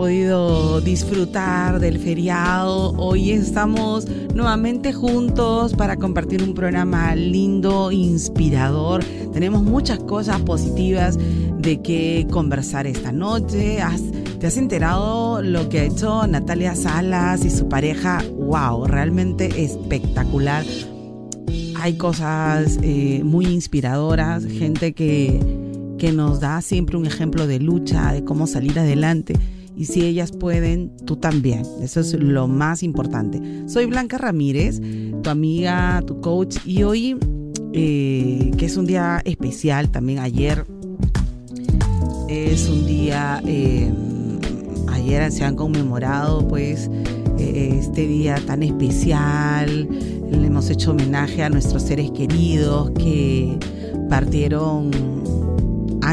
Podido disfrutar del feriado. Hoy estamos nuevamente juntos para compartir un programa lindo, inspirador. Tenemos muchas cosas positivas de que conversar esta noche. ¿Te has enterado lo que ha hecho Natalia Salas y su pareja? ¡Wow! Realmente espectacular. Hay cosas eh, muy inspiradoras, gente que que nos da siempre un ejemplo de lucha, de cómo salir adelante. Y si ellas pueden, tú también. Eso es lo más importante. Soy Blanca Ramírez, tu amiga, tu coach. Y hoy, eh, que es un día especial, también ayer es un día, eh, ayer se han conmemorado pues eh, este día tan especial. Le hemos hecho homenaje a nuestros seres queridos que partieron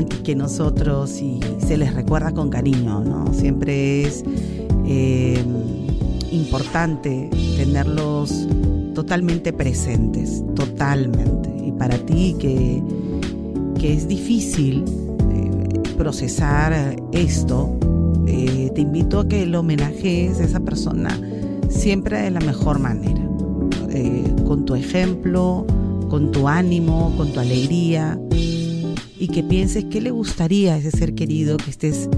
que nosotros y se les recuerda con cariño, ¿no? Siempre es eh, importante tenerlos totalmente presentes, totalmente. Y para ti que, que es difícil eh, procesar esto, eh, te invito a que lo homenajees a esa persona siempre de la mejor manera, con tu ejemplo, con tu ánimo, con tu alegría y que pienses qué le gustaría a ese ser querido que estés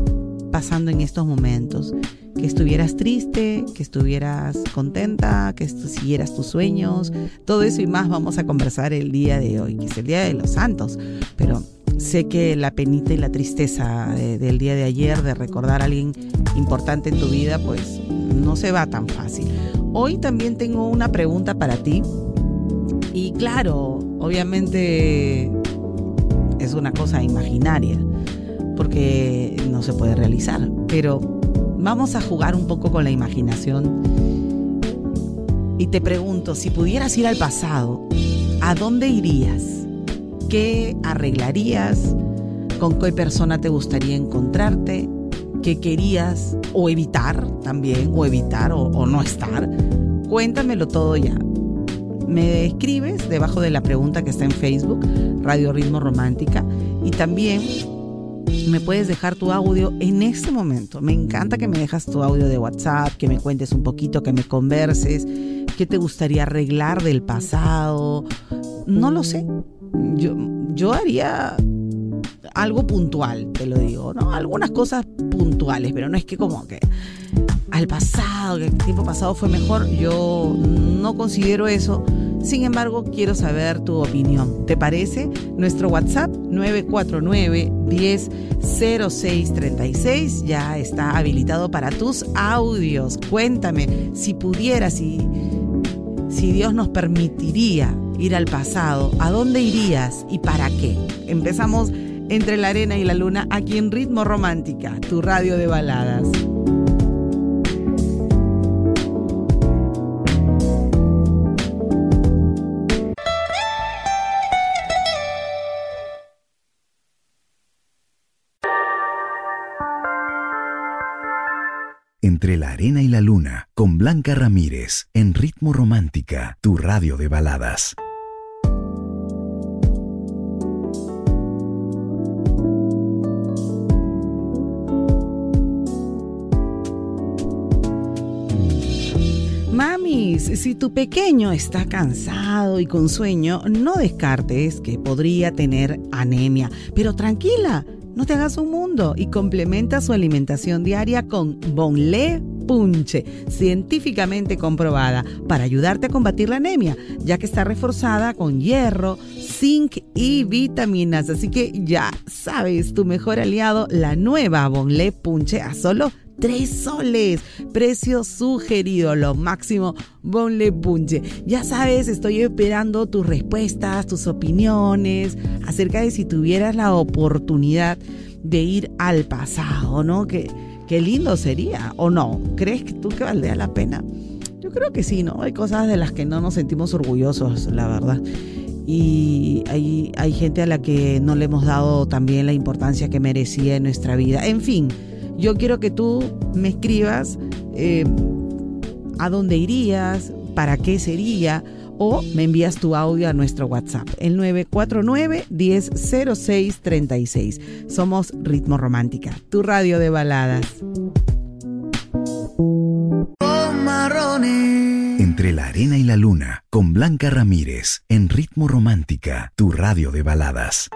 pasando en estos momentos. Que estuvieras triste, que estuvieras contenta, que siguieras tus sueños. Todo eso y más vamos a conversar el día de hoy, que es el Día de los Santos. Pero sé que la penita y la tristeza del día de ayer, de recordar a alguien importante en tu vida, pues no se va tan fácil. Hoy también tengo una pregunta para ti. Y claro, obviamente es una cosa imaginaria, porque no se puede realizar. Pero vamos a jugar un poco con la imaginación. Y te pregunto, si pudieras ir al pasado, ¿a dónde irías? ¿Qué arreglarías? ¿Con qué persona te gustaría encontrarte? ¿Qué querías o evitar también? ¿O evitar o, no estar? Cuéntamelo todo ya me escribes debajo de la pregunta que está en Facebook, Radio Ritmo Romántica, y también me puedes dejar tu audio en este momento. Me encanta que me dejas tu audio de WhatsApp, que me cuentes un poquito, que me converses, qué te gustaría arreglar del pasado. No lo sé. Yo, yo haría algo puntual, te lo digo, ¿no? Algunas cosas puntuales, pero no es que como que al pasado, que el tiempo pasado fue mejor, yo no considero eso. Sin embargo, quiero saber tu opinión. ¿Te parece? Nuestro WhatsApp 949 100636 ya está habilitado para tus audios. Cuéntame si pudieras, si, si Dios nos permitiría ir al pasado, ¿a dónde irías y para qué? Empezamos entre la arena y la luna aquí en Ritmo Romántica, tu radio de baladas. Entre la arena y la luna, con Blanca Ramírez, en Ritmo Romántica, tu radio de baladas. Si tu pequeño está cansado y con sueño, no descartes que podría tener anemia. Pero tranquila, no te hagas un mundo y complementa su alimentación diaria con Bonle Punche, científicamente comprobada para ayudarte a combatir la anemia, ya que está reforzada con hierro, zinc y vitaminas. Así que ya sabes, tu mejor aliado, la nueva Bonle Punche a solo 3 soles. Precio sugerido, lo máximo, Bonle Punche. Ya sabes, estoy esperando tus respuestas, tus opiniones acerca de si tuvieras la oportunidad de ir al pasado, ¿no? Que qué lindo sería, ¿o no? ¿Crees que tú que valdría la pena? Yo creo que sí, ¿no? Hay cosas de las que no nos sentimos orgullosos, la verdad. Y hay, hay gente a la que no le hemos dado también la importancia que merecía en nuestra vida. En fin, yo quiero que tú me escribas eh, a dónde irías, para qué sería, o me envías tu audio a nuestro WhatsApp, el 949-100636. Somos Ritmo Romántica, tu radio de baladas. Entre la arena y la luna, con Blanca Ramírez, en Ritmo Romántica, tu radio de baladas.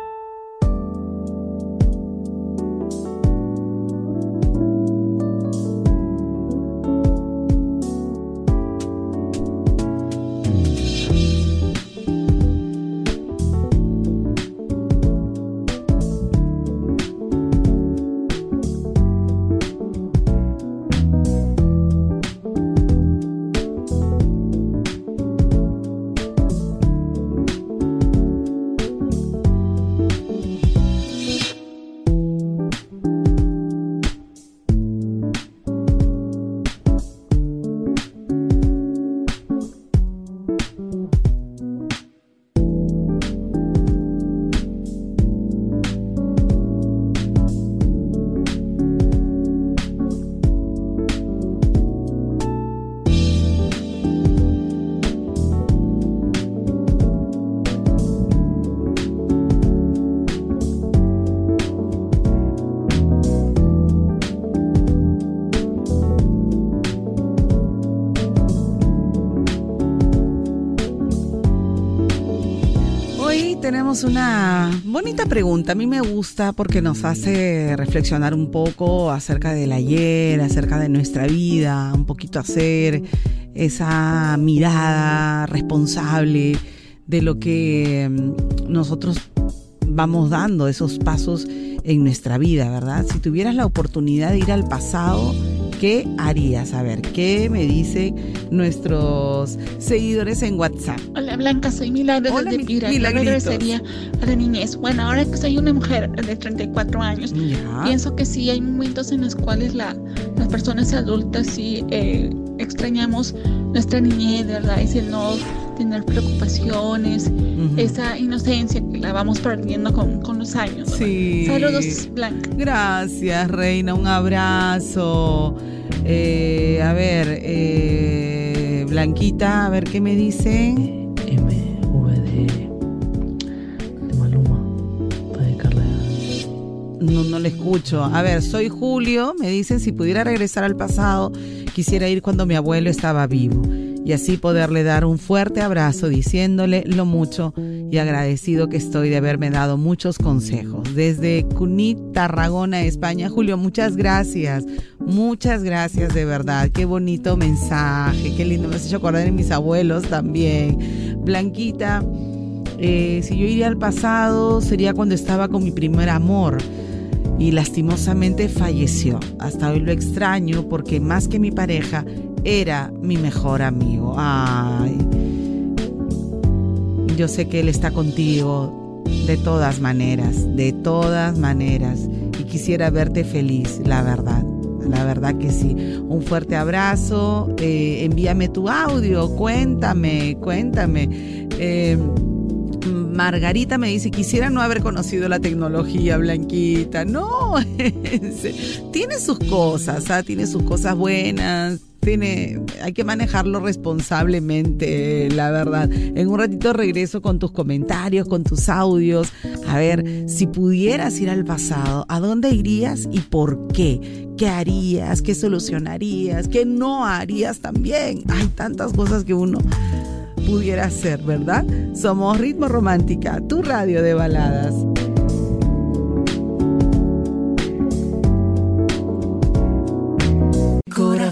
Una bonita pregunta. A mí me gusta porque nos hace reflexionar un poco acerca del ayer, acerca de nuestra vida, un poquito hacer esa mirada responsable de lo que mm, nosotros vamos dando, esos pasos en nuestra vida, ¿verdad? Si tuvieras la oportunidad de ir al pasado, ¿qué harías? A ver, ¿qué me dicen nuestros seguidores en WhatsApp? Hola Blanca, soy Milagros Hola, desde Pira. Yo regresaría a la niñez. Bueno, ahora que soy una mujer de 34 años, pienso que sí hay momentos en los cuales la, las personas adultas sí eh, extrañamos nuestra niñez, ¿verdad? Ese no tener preocupaciones, esa inocencia que la vamos perdiendo con, con los años. Sí. Saludos, Blanca. Gracias, Reina. Un abrazo. Eh, a ver, eh, Blanquita, a ver qué me dice. MVD de Maluma. No, no le escucho. A ver, soy Julio. Me dicen si pudiera regresar al pasado, quisiera ir cuando mi abuelo estaba vivo y así poderle dar un fuerte abrazo diciéndole lo mucho y agradecido que estoy de haberme dado muchos consejos. Desde Cunit, Tarragona, España. Julio, muchas gracias. Muchas gracias de verdad. Qué bonito mensaje. Qué lindo. Me has hecho acordar de mis abuelos también. Blanquita, eh, si yo iría al pasado sería cuando estaba con mi primer amor y lastimosamente falleció. Hasta hoy lo extraño porque más que mi pareja era mi mejor amigo. Ay, yo sé que él está contigo de todas maneras, de todas maneras. Y quisiera verte feliz, la verdad. La verdad que sí. Un fuerte abrazo. Eh, envíame tu audio. Cuéntame, cuéntame. Eh, Margarita me dice, quisiera no haber conocido la tecnología blanquita. No, tiene sus cosas, ¿ah? tiene sus cosas buenas, tiene, hay que manejarlo responsablemente, la verdad. En un ratito regreso con tus comentarios, con tus audios. A ver, si pudieras ir al pasado, ¿a dónde irías y por qué? ¿Qué harías? ¿Qué solucionarías? ¿Qué no harías también? Hay tantas cosas que uno pudiera hacer, ¿verdad? Somos Ritmo Romántica, tu radio de baladas.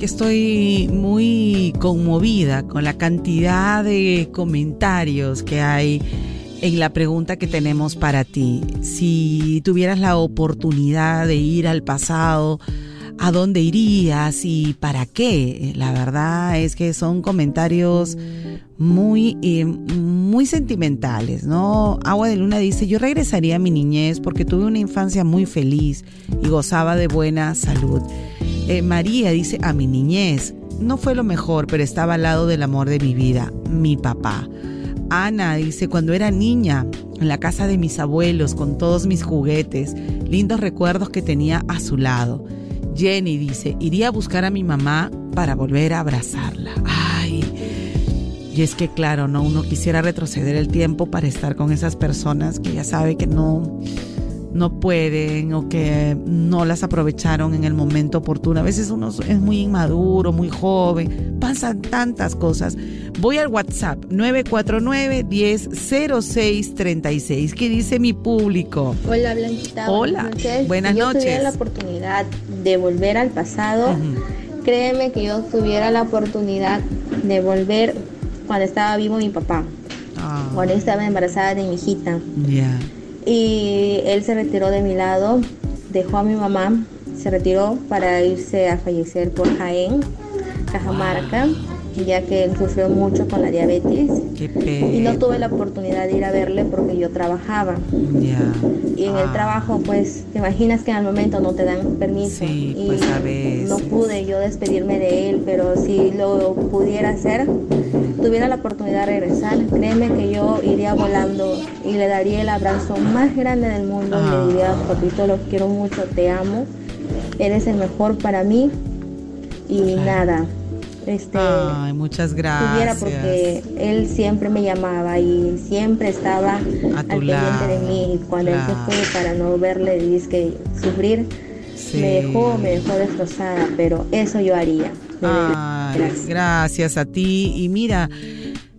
Que estoy muy conmovida con la cantidad de comentarios que hay en la pregunta que tenemos para ti. Si tuvieras la oportunidad de ir al pasado, ¿a dónde irías y para qué? La verdad es que son comentarios muy, eh, muy sentimentales, ¿no? Agua de Luna dice, yo regresaría a mi niñez porque tuve una infancia muy feliz y gozaba de buena salud. Eh, María dice, a mi niñez, no fue lo mejor, pero estaba al lado del amor de mi vida, mi papá. Ana dice, cuando era niña, en la casa de mis abuelos, con todos mis juguetes, lindos recuerdos que tenía a su lado. Jenny dice, iría a buscar a mi mamá para volver a abrazarla. Ay. Y es que claro, no uno quisiera retroceder el tiempo para estar con esas personas que ya sabe que no no pueden o que no las aprovecharon en el momento oportuno. A veces uno es muy inmaduro, muy joven, pasan tantas cosas. Voy al WhatsApp 949 100636 ¿Qué dice mi público? Hola Blanquita. Hola. Buenas noches. Si yo tuviera la oportunidad de volver al pasado, créeme que yo tuviera la oportunidad de volver cuando estaba vivo mi papá. Ah. Cuando estaba embarazada de mi hijita. Ya y él se retiró de mi lado, dejó a mi mamá, se retiró para irse a fallecer por Jaén, Cajamarca, ya que él sufrió mucho con la diabetes. y no tuve la oportunidad de ir a verle porque yo trabajaba. Y en el ah. trabajo, pues, te imaginas que al momento no te dan permiso. y pues no pude yo despedirme de él, pero si lo pudiera hacer, tuviera la oportunidad de regresar, créeme que yo iría volando y le daría el abrazo más grande del mundo y le ah. diría, papito, lo quiero mucho, te amo, eres el mejor para mí y nada. Este, Ay, muchas gracias. porque él siempre me llamaba y siempre estaba al pendiente de mí. Y cuando él se fue para no verle y que sufrir, me dejó, me dejó destrozada, pero eso yo haría. Gracias. a ti. Y mira,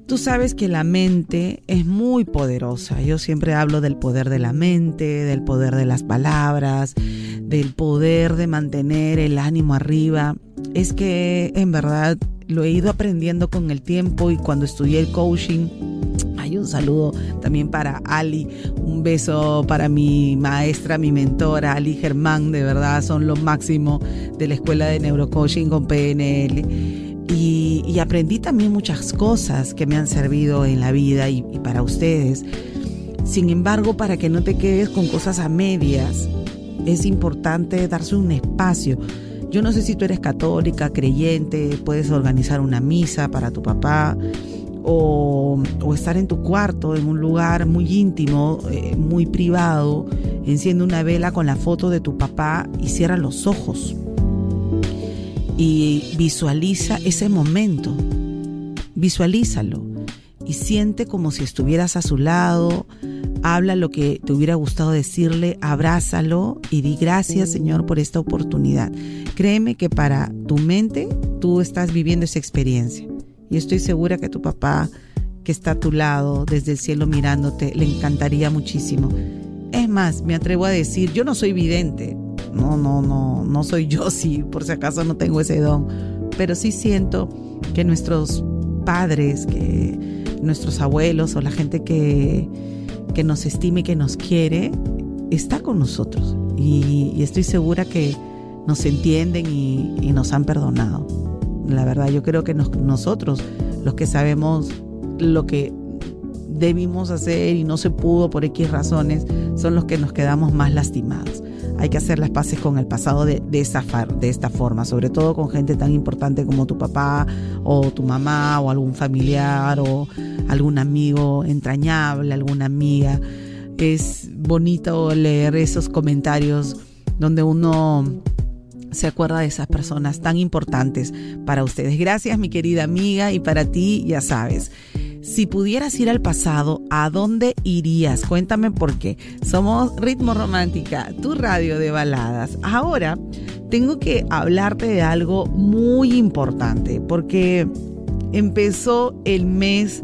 tú sabes que la mente es muy poderosa. Yo siempre hablo del poder de la mente, del poder de las palabras, del poder de mantener el ánimo arriba. Es que en verdad lo he ido aprendiendo con el tiempo y cuando estudié el coaching un saludo también para Ali, un beso para mi maestra, mi mentora, Ali Germán, de verdad son lo máximo de la escuela de neurocoaching con PNL. Y, aprendí también muchas cosas que me han servido en la vida y, y para ustedes. Sin embargo, para que no te quedes con cosas a medias, es importante darse un espacio. Yo no sé si tú eres católica, creyente, puedes organizar una misa para tu papá, o, estar en tu cuarto, en un lugar muy íntimo, eh, muy privado, enciende una vela con la foto de tu papá y cierra los ojos. y visualiza ese momento. Visualízalo y siente como si estuvieras a su lado. Habla lo que te hubiera gustado decirle, abrázalo y di gracias Señor por esta oportunidad. Créeme que para tu mente tú estás viviendo esa experiencia y estoy segura que tu papá que está a tu lado desde el cielo mirándote le encantaría muchísimo. Es más, me atrevo a decir, yo no soy vidente, no, no, no, no soy yo si por si acaso no tengo ese don, pero sí siento que nuestros padres, que nuestros abuelos o la gente que, que nos estime que nos quiere, está con nosotros. Y, estoy segura que nos entienden y, nos han perdonado. La verdad, yo creo que nosotros, los que sabemos lo que debimos hacer y no se pudo por X razones, son los que nos quedamos más lastimados hay que hacer las paces con el pasado de, de, esa, de esta forma, sobre todo con gente tan importante como tu papá o tu mamá o algún familiar o algún amigo entrañable, alguna amiga. Es bonito leer esos comentarios donde uno se acuerda de esas personas tan importantes para ustedes. Gracias mi querida amiga y para ti ya sabes. Si pudieras ir al pasado, ¿a dónde irías? Cuéntame por qué. Somos Ritmo Romántica, tu radio de baladas. Ahora tengo que hablarte de algo muy importante porque empezó el mes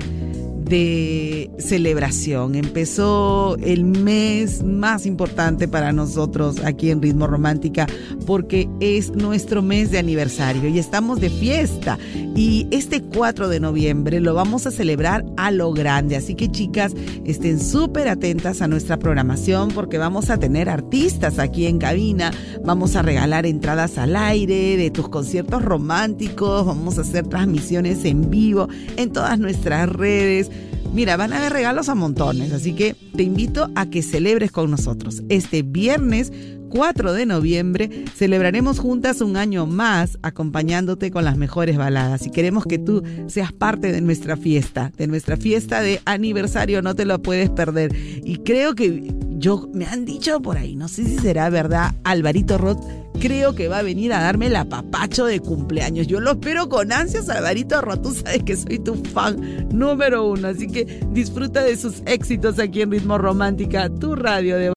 de celebración. Empezó el mes más importante para nosotros aquí en Ritmo Romántica porque es nuestro mes de aniversario y estamos de fiesta. Y este 4 de noviembre lo vamos a celebrar a lo grande. Así que chicas, estén súper atentas a nuestra programación porque vamos a tener artistas aquí en cabina. Vamos a regalar entradas al aire de tus conciertos románticos. Vamos a hacer transmisiones en vivo en todas nuestras redes. Mira, van a haber regalos a montones, así que te invito a que celebres con nosotros. Este viernes 4 de noviembre celebraremos juntas un año más acompañándote con las mejores baladas y queremos que tú seas parte de nuestra fiesta, de nuestra fiesta de aniversario, no te lo puedes perder. Y creo que yo me han dicho por ahí, no sé si será verdad, Alvarito Roth creo que va a venir a darme el apapacho de cumpleaños. Yo lo espero con ansias, Alvarito Roth, tú sabes que soy tu fan número uno, así que disfruta de sus éxitos aquí en Ritmo Romántica, tu radio de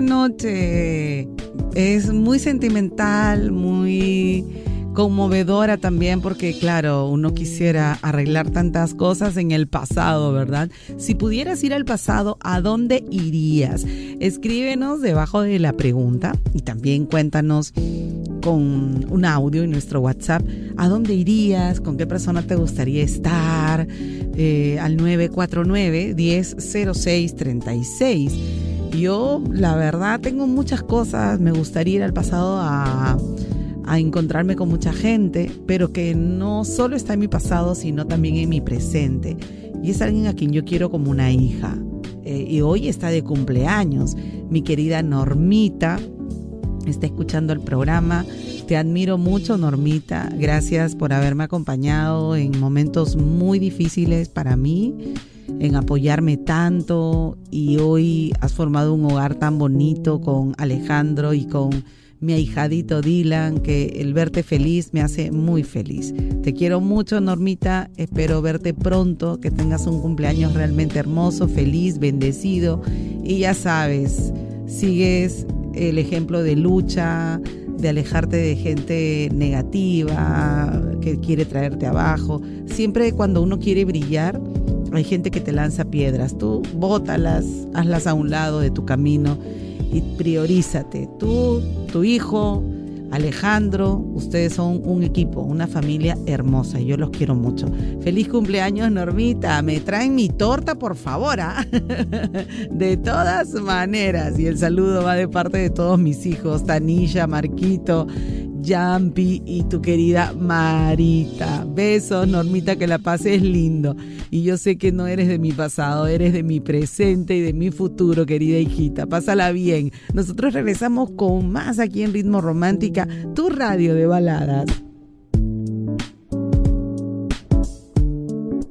Noche es muy sentimental, muy conmovedora también porque claro, uno quisiera arreglar tantas cosas en el pasado, ¿verdad? Si pudieras ir al pasado, ¿a dónde irías? Escríbenos debajo de la pregunta y también cuéntanos con un audio en nuestro WhatsApp, ¿a dónde irías? ¿Con qué persona te gustaría estar? Eh, al 949 1006 36 yo, la verdad, tengo muchas cosas. Me gustaría ir al pasado a, encontrarme con mucha gente, pero que no solo está en mi pasado, sino también en mi presente. Y es alguien a quien yo quiero como una hija. Eh, y hoy está de cumpleaños. Mi querida Normita está escuchando el programa. Te admiro mucho, Normita. Gracias por haberme acompañado en momentos muy difíciles para mí en apoyarme tanto y hoy has formado un hogar tan bonito con Alejandro y con mi ahijadito Dylan, que el verte feliz me hace muy feliz. Te quiero mucho, Normita. Espero verte pronto, que tengas un cumpleaños realmente hermoso, feliz, bendecido. Y ya sabes, sigues el ejemplo de lucha, de alejarte de gente negativa, que quiere traerte abajo. Siempre cuando uno quiere brillar, hay gente que te lanza piedras. Tú bótalas, hazlas a un lado de tu camino y priorízate. Tú, tu hijo, Alejandro, ustedes son un equipo, una familia hermosa y yo los quiero mucho. Feliz cumpleaños, Normita. Me traen mi torta, por favor. ¿ah? De todas maneras. Y el saludo va de parte de todos mis hijos, Tanilla, Marquito, Yampi y tu querida Marita. Besos, Normita, que la pases lindo. Y yo sé que no eres de mi pasado, eres de mi presente y de mi futuro, querida hijita. Pásala bien. Nosotros regresamos con más aquí en Ritmo Romántica, tu radio de baladas.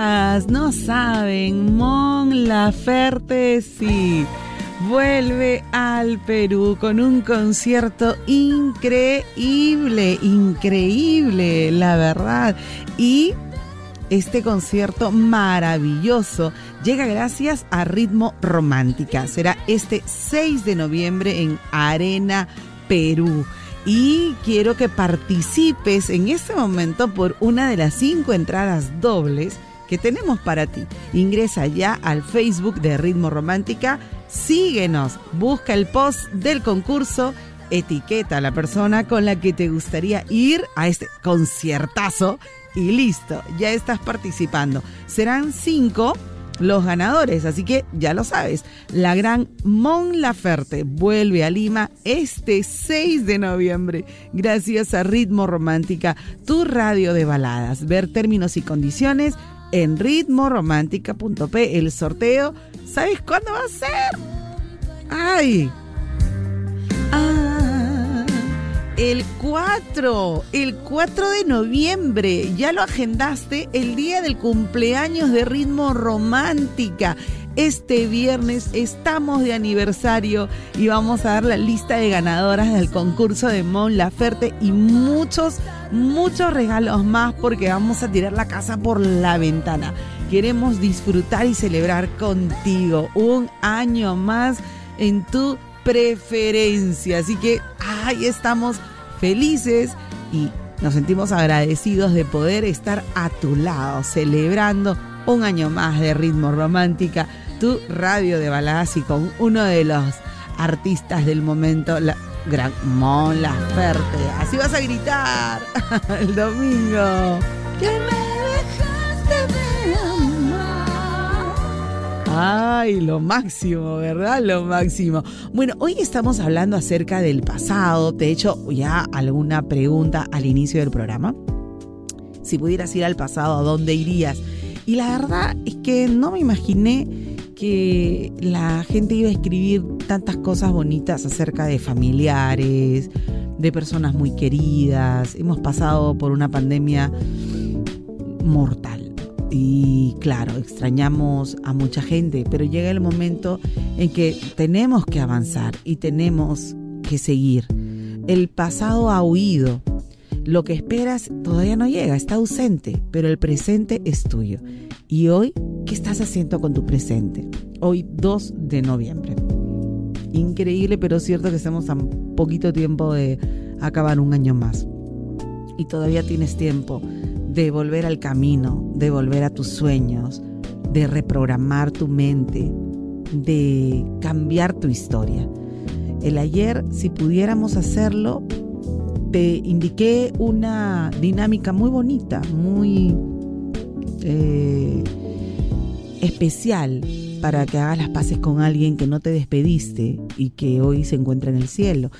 No saben, Mon Laferte sí vuelve al Perú con un concierto increíble, increíble, la verdad. Y este concierto maravilloso llega gracias a Ritmo Romántica. Será este 6 de noviembre en Arena Perú y quiero que participes en este momento por una de las cinco entradas dobles que tenemos para ti. Ingresa ya al Facebook de Ritmo Romántica, síguenos, busca el post del concurso, etiqueta a la persona con la que te gustaría ir a este conciertazo y listo, ya estás participando. Serán cinco los ganadores. Así que ya lo sabes, la gran Mon Laferte vuelve a Lima este 6 de noviembre gracias a Ritmo Romántica, tu radio de baladas. Ver términos y condiciones en ritmoromántica.p. El sorteo, ¿sabes cuándo va a ser? ¡Ay! Ah, el 4, el 4 de noviembre, ya lo agendaste, el día del cumpleaños de Ritmo Romántica. Este viernes estamos de aniversario y vamos a dar la lista de ganadoras del concurso de Mon Laferte y muchos, muchos regalos más porque vamos a tirar la casa por la ventana. Queremos disfrutar y celebrar contigo un año más en tu preferencia. Así que ahí estamos felices y nos sentimos agradecidos de poder estar a tu lado, celebrando un año más de ritmo romántica, tu radio de baladas y con uno de los artistas del momento, la gran Mon Laferte. Así vas a gritar el domingo. Que me dejaste de amar. Ay, lo máximo, ¿verdad? Lo máximo. Bueno, hoy estamos hablando acerca del pasado. Te he hecho ya alguna pregunta al inicio del programa. Si pudieras ir al pasado, ¿a dónde irías? Y la verdad es que no me imaginé que la gente iba a escribir tantas cosas bonitas acerca de familiares, de personas muy queridas. Hemos pasado por una pandemia mortal. Y claro, extrañamos a mucha gente, pero llega el momento en que tenemos que avanzar y tenemos que seguir. El pasado ha huido, lo que esperas todavía no llega, está ausente, pero el presente es tuyo. ¿Y hoy qué estás haciendo con tu presente? Hoy 2 de noviembre. Increíble, pero cierto que estamos a poquito tiempo de acabar un año más. Y todavía tienes tiempo de volver al camino, de volver a tus sueños, de reprogramar tu mente, de cambiar tu historia. El ayer, si pudiéramos hacerlo, te indiqué una dinámica muy bonita, muy eh, especial para que hagas las paces con alguien que no te despediste y que hoy se encuentra en el cielo.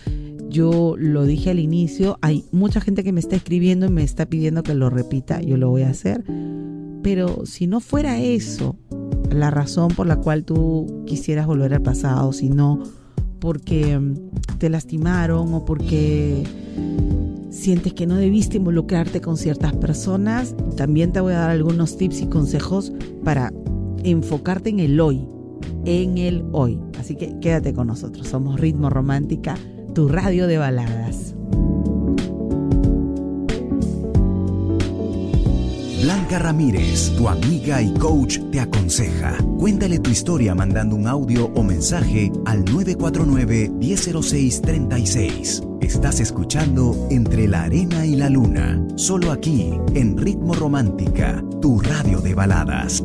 Yo lo dije al inicio, hay mucha gente que me está escribiendo y me está pidiendo que lo repita, yo lo voy a hacer, pero si no fuera eso, la razón por la cual tú quisieras volver al pasado, sino porque te lastimaron o porque sientes que no debiste involucrarte con ciertas personas, también te voy a dar algunos tips y consejos para enfocarte en el hoy, en el hoy. Así que quédate con nosotros, somos Ritmo Romántica, tu radio de baladas. Blanca Ramírez, tu amiga y coach, te aconseja. Cuéntale tu historia mandando un audio o mensaje al 949-100636. Estás escuchando Entre la Arena y la Luna, solo aquí, en Ritmo Romántica, tu radio de baladas.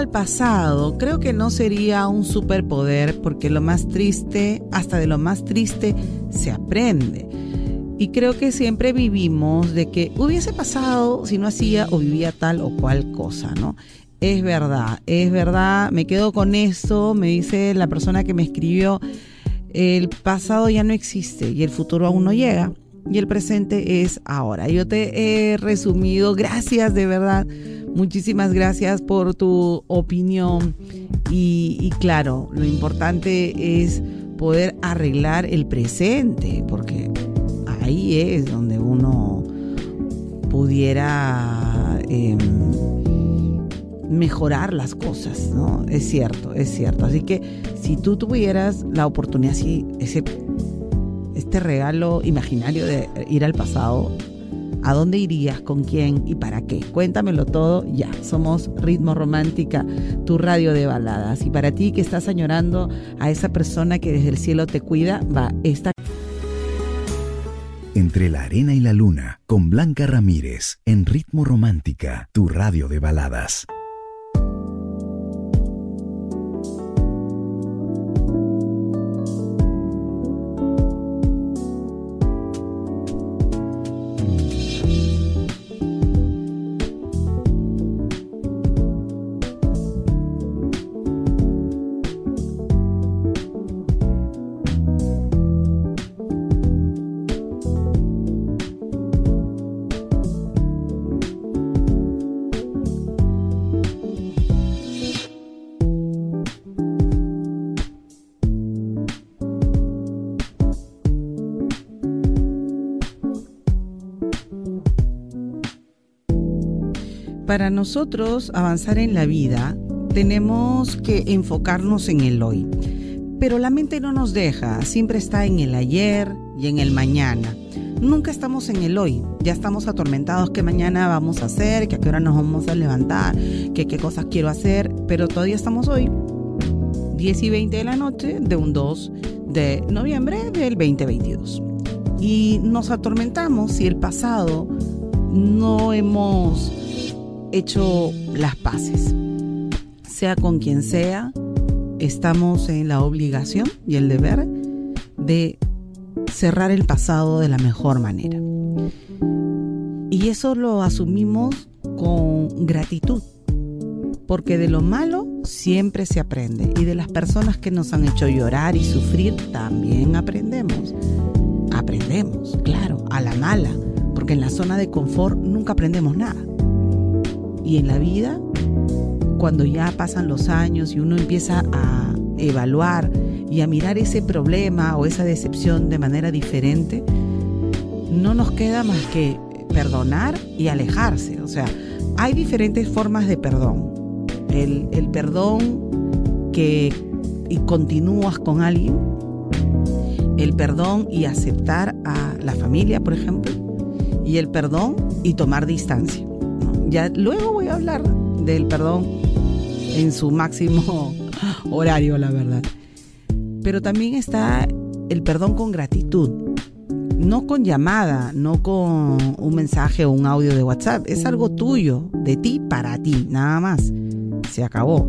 Al pasado, creo que no sería un superpoder porque lo más triste, hasta de lo más triste, se aprende. Y creo que siempre vivimos de que hubiese pasado si no hacía o vivía tal o cual cosa, ¿no? Es verdad, es verdad, me quedo con eso, me dice la persona que me escribió, el pasado ya no existe y el futuro aún no llega y el presente es ahora. Yo te he resumido, gracias de verdad Muchísimas gracias por tu opinión y, claro, lo importante es poder arreglar el presente, porque ahí es donde uno pudiera em, mejorar las cosas, ¿no? Es cierto, es cierto. Así que si tú tuvieras la oportunidad, si ese, este regalo imaginario de ir al pasado, ¿A dónde irías? ¿Con quién? ¿Y para qué? Cuéntamelo todo ya. Somos Ritmo Romántica, tu radio de baladas. Y para ti que estás añorando a esa persona que desde el cielo te cuida, va esta. Entre la arena y la luna, con Blanca Ramírez, en Ritmo Romántica, tu radio de baladas. Para nosotros avanzar en la vida, tenemos que enfocarnos en el hoy. Pero la mente no nos deja, siempre está en el ayer y en el mañana. Nunca estamos en el hoy, ya estamos atormentados qué mañana vamos a hacer, que a qué hora nos vamos a levantar, que qué cosas quiero hacer, pero todavía estamos hoy, 10 y 20 de la noche de un 2 de noviembre del 2022. Y nos atormentamos si el pasado no hemos hecho las paces. Sea con quien sea, estamos en la obligación y el deber de cerrar el pasado de la mejor manera. Y eso lo asumimos con gratitud, porque de lo malo siempre se aprende y de las personas que nos han hecho llorar y sufrir también aprendemos. Aprendemos, claro, a la mala, porque en la zona de confort nunca aprendemos nada. Y en la vida, cuando ya pasan los años y uno empieza a evaluar y a mirar ese problema o esa decepción de manera diferente, no nos queda más que perdonar y alejarse. O sea, hay diferentes formas de perdón. El, el perdón que y continúas con alguien, el perdón y aceptar a la familia, por ejemplo, y el perdón y tomar distancia. Ya luego voy a hablar del perdón en su máximo horario, la verdad. Pero también está el perdón con gratitud. No con llamada, no con un mensaje o un audio de WhatsApp. Es algo tuyo, de ti para ti, nada más. Se acabó.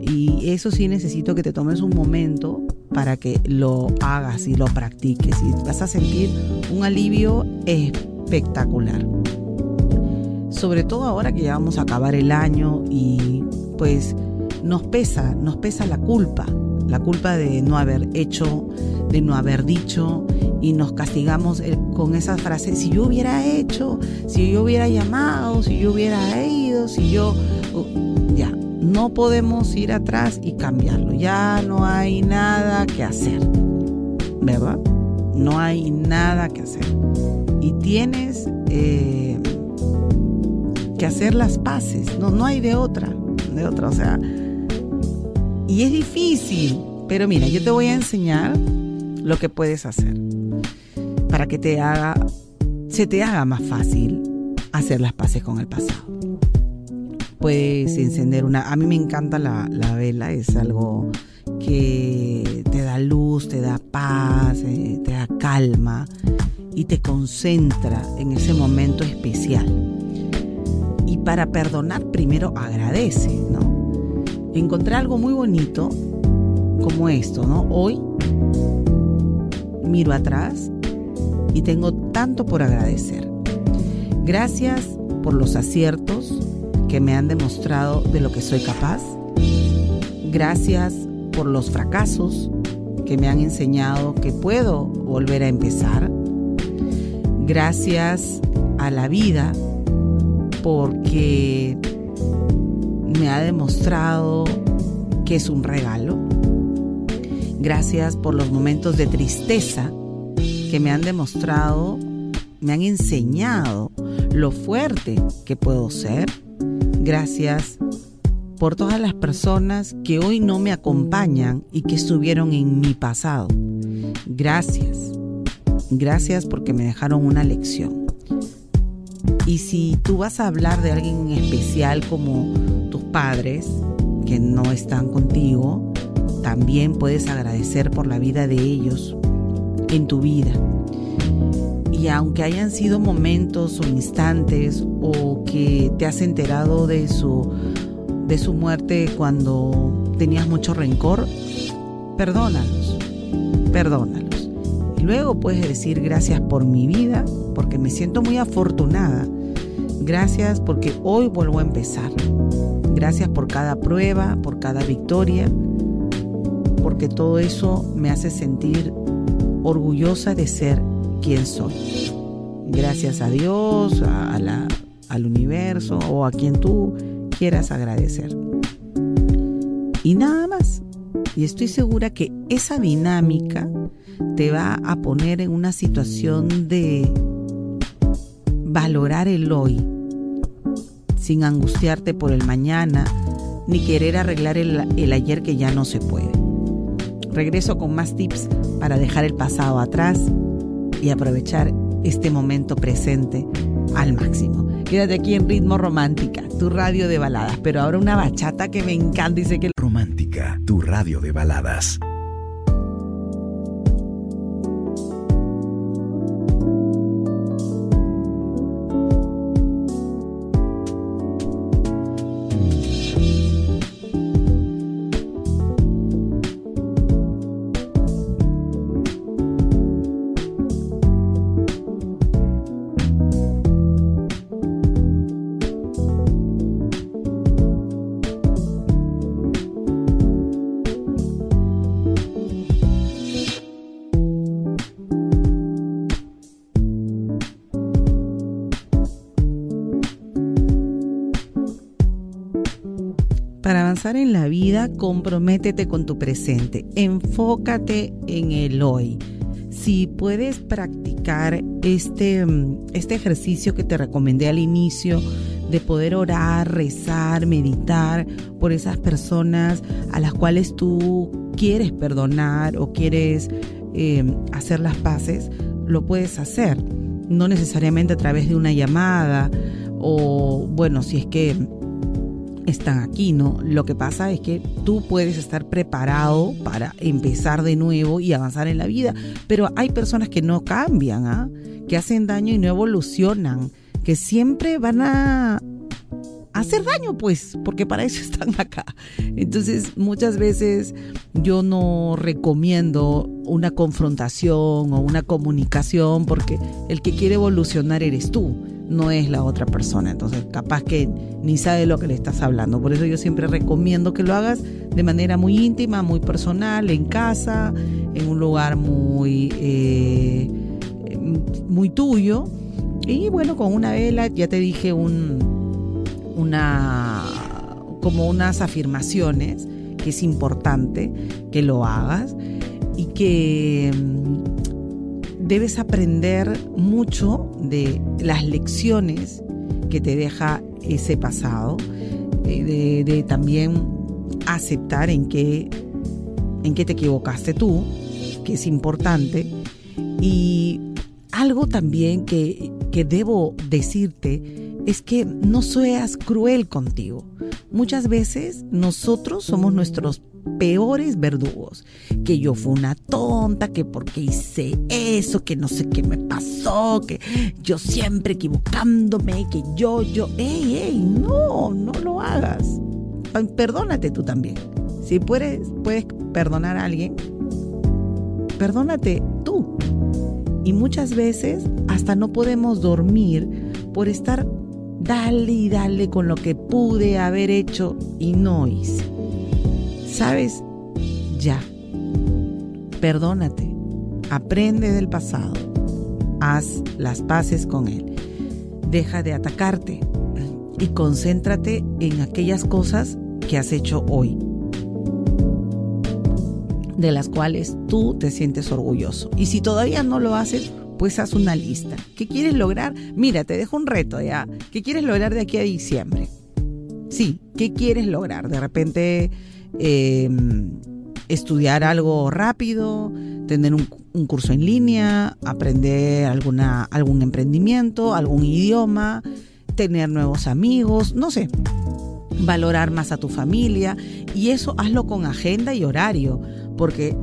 Y eso sí necesito que te tomes un momento para que lo hagas y lo practiques. Y vas a sentir un alivio espectacular. Sobre todo ahora que ya vamos a acabar el año y pues nos pesa, nos pesa la culpa, la culpa de no haber hecho, de no haber dicho y nos castigamos con esas frases, si yo hubiera hecho, si yo hubiera llamado, si yo hubiera ido, si yo... Ya, no podemos ir atrás y cambiarlo, ya no hay nada que hacer, ¿verdad? No hay nada que hacer. Y tienes eh, que hacer las paces, no, no hay de otra, de otra, o sea, y es difícil, pero mira, yo te voy a enseñar lo que puedes hacer para que te haga, se te haga más fácil hacer las paces con el pasado. Puedes encender una, a mí me encanta la, vela, es algo que te da luz, te da paz, eh, te da calma y te concentra en ese momento especial. Y para perdonar primero agradece, ¿no? encontré algo muy bonito como esto, ¿no? Hoy miro atrás y tengo tanto por agradecer. Gracias por los aciertos que me han demostrado de lo que soy capaz. Gracias por los fracasos que me han enseñado que puedo volver a empezar. Gracias a la vida porque me ha demostrado que es un regalo. Gracias por los momentos de tristeza que me han demostrado, me han enseñado lo fuerte que puedo ser. Gracias por todas las personas que hoy no me acompañan y que estuvieron en mi pasado. Gracias. Gracias porque me dejaron una lección. Y si tú vas a hablar de alguien en especial como tus padres que no están contigo, también puedes agradecer por la vida de ellos en tu vida. Y aunque hayan sido momentos o instantes o que te has enterado de su, de su muerte cuando tenías mucho rencor, perdónalos, perdónalos. Luego puedes decir gracias por mi vida, porque me siento muy afortunada. Gracias porque hoy vuelvo a empezar. Gracias por cada prueba, por cada victoria, porque todo eso me hace sentir orgullosa de ser quien soy. Gracias a Dios, a la, al universo o a quien tú quieras agradecer. Y nada más. Y estoy segura que esa dinámica te va a poner en una situación de valorar el hoy, sin angustiarte por el mañana, ni querer arreglar el, ayer que ya no se puede. Regreso con más tips para dejar el pasado atrás y aprovechar este momento presente al máximo. Quédate aquí en Ritmo Romántica, tu radio de baladas, pero ahora una bachata que me encanta y que... Romántica, tu radio de baladas. En la vida, comprométete con tu presente, enfócate en el hoy. Si puedes practicar este, mm, este ejercicio que te recomendé al inicio de poder orar, rezar, meditar por esas personas a las cuales tú quieres perdonar o quieres eh, hacer las paces, lo puedes hacer. No necesariamente a través de una llamada o, bueno, si es que están aquí, ¿no? Lo que pasa es que tú puedes estar preparado para empezar de nuevo y avanzar en la vida, pero hay personas que no cambian, ¿ah? que hacen daño y no evolucionan, que siempre van a hacer daño, pues, porque para eso están acá. Entonces, muchas veces yo no recomiendo una confrontación o una comunicación porque el que quiere evolucionar eres tú, no es la otra persona. Entonces, capaz que ni sabe lo que le estás hablando. Por eso yo siempre recomiendo que lo hagas de manera muy íntima, muy personal, en casa, en un lugar muy, eh, muy tuyo. Y bueno, con una vela, ya te dije un una como unas afirmaciones que es importante que lo hagas y que debes aprender mucho de las lecciones que te deja ese pasado, eh, de, también aceptar en qué, en qué te equivocaste tú, que es importante, y algo también que, que debo decirte es que no seas cruel contigo. Muchas veces nosotros somos nuestros peores verdugos. Que yo fui una tonta, que porque hice eso, que no sé qué me pasó, que yo siempre equivocándome, que yo, yo, ey, ey, no, no lo hagas. Perdónate tú también. Si puedes, puedes perdonar a alguien, perdónate tú. Y muchas veces hasta no podemos dormir por estar dale y dale con lo que pude haber hecho y no hice. ¿Sabes? Ya. Perdónate. Aprende del pasado. Haz las paces con él. Deja de atacarte y concéntrate en aquellas cosas que has hecho hoy, de las cuales tú te sientes orgulloso. Y si todavía no lo haces, pues haz una lista. ¿Qué quieres lograr? Mira, te dejo un reto ya. ¿Qué quieres lograr de aquí a diciembre? Sí, ¿qué quieres lograr? De repente em, estudiar algo rápido, tener un, un, curso en línea, aprender alguna, algún emprendimiento, algún idioma, tener nuevos amigos, no sé, valorar más a tu familia y eso hazlo con agenda y horario, porque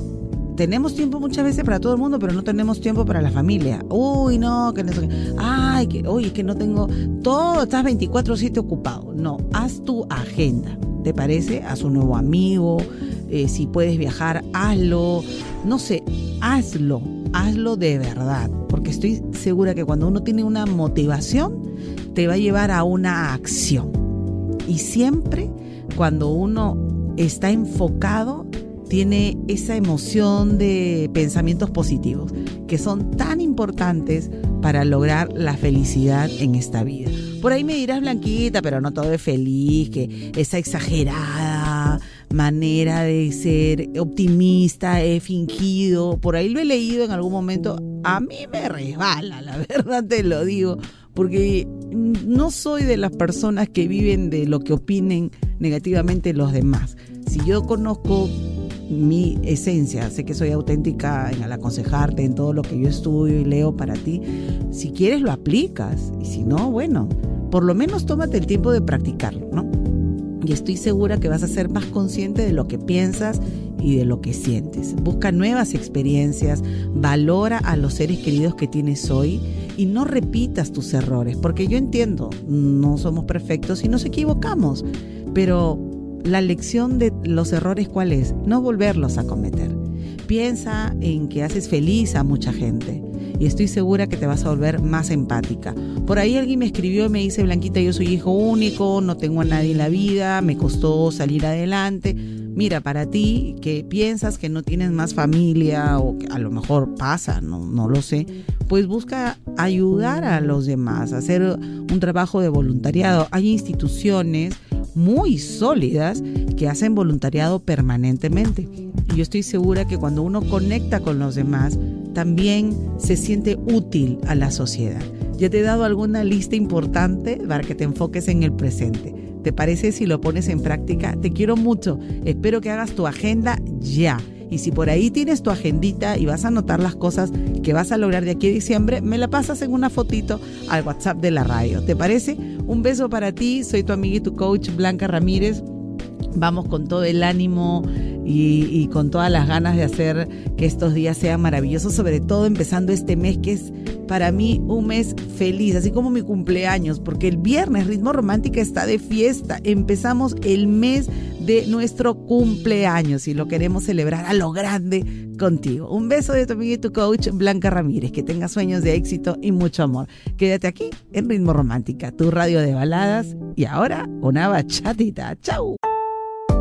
tenemos tiempo muchas veces para todo el mundo, pero no tenemos tiempo para la familia. Uy, no, que no Ay, que, oye, que no tengo. Todo, estás 24-7 ocupado. No, haz tu agenda. ¿Te parece? Haz un nuevo amigo. Eh, si puedes viajar, hazlo. No sé, hazlo. Hazlo de verdad. Porque estoy segura que cuando uno tiene una motivación, te va a llevar a una acción. Y siempre cuando uno está enfocado, tiene esa emoción de pensamientos positivos que son tan importantes para lograr la felicidad en esta vida. Por ahí me dirás, Blanquita, pero no todo es feliz, que esa exagerada manera de ser optimista he fingido, por ahí lo he leído en algún momento, a mí me resbala, la verdad te lo digo, porque no soy de las personas que viven de lo que opinen negativamente los demás. Si yo conozco mi esencia. Sé que soy auténtica en al aconsejarte, en todo lo que yo estudio y leo para ti. Si quieres lo aplicas y si no, bueno, por lo menos tómate el tiempo de practicarlo, ¿no? Y estoy segura que vas a ser más consciente de lo que piensas y de lo que sientes. Busca nuevas experiencias, valora a los seres queridos que tienes hoy y no repitas tus errores, porque yo entiendo, no somos perfectos y nos equivocamos, pero la lección de los errores cuál es? No volverlos a cometer. Piensa en que haces feliz a mucha gente y estoy segura que te vas a volver más empática. Por ahí alguien me escribió y me dice, Blanquita, yo soy hijo único, no tengo a nadie en la vida, me costó salir adelante. Mira, para ti que piensas que no tienes más familia o que a lo mejor pasa, no, no lo sé, pues busca ayudar a los demás, hacer un trabajo de voluntariado. Hay instituciones muy sólidas que hacen voluntariado permanentemente. Y yo estoy segura que cuando uno conecta con los demás, también se siente útil a la sociedad. Ya te he dado alguna lista importante para que te enfoques en el presente. ¿Te parece si lo pones en práctica? Te quiero mucho. Espero que hagas tu agenda ya. Y si por ahí tienes tu agendita y vas a anotar las cosas que vas a lograr de aquí a diciembre, me la pasas en una fotito al WhatsApp de la radio. ¿Te parece? Un beso para ti. Soy tu amiga y tu coach Blanca Ramírez. Vamos con todo el ánimo y, con todas las ganas de hacer que estos días sean maravillosos, sobre todo empezando este mes que es para mí un mes feliz, así como mi cumpleaños, porque el viernes Ritmo Romántica está de fiesta. Empezamos el mes de nuestro cumpleaños y lo queremos celebrar a lo grande contigo. Un beso de tu amiga y tu coach Blanca Ramírez. Que tengas sueños de éxito y mucho amor. Quédate aquí en Ritmo Romántica, tu radio de baladas. Y ahora una bachatita. ¡Chau!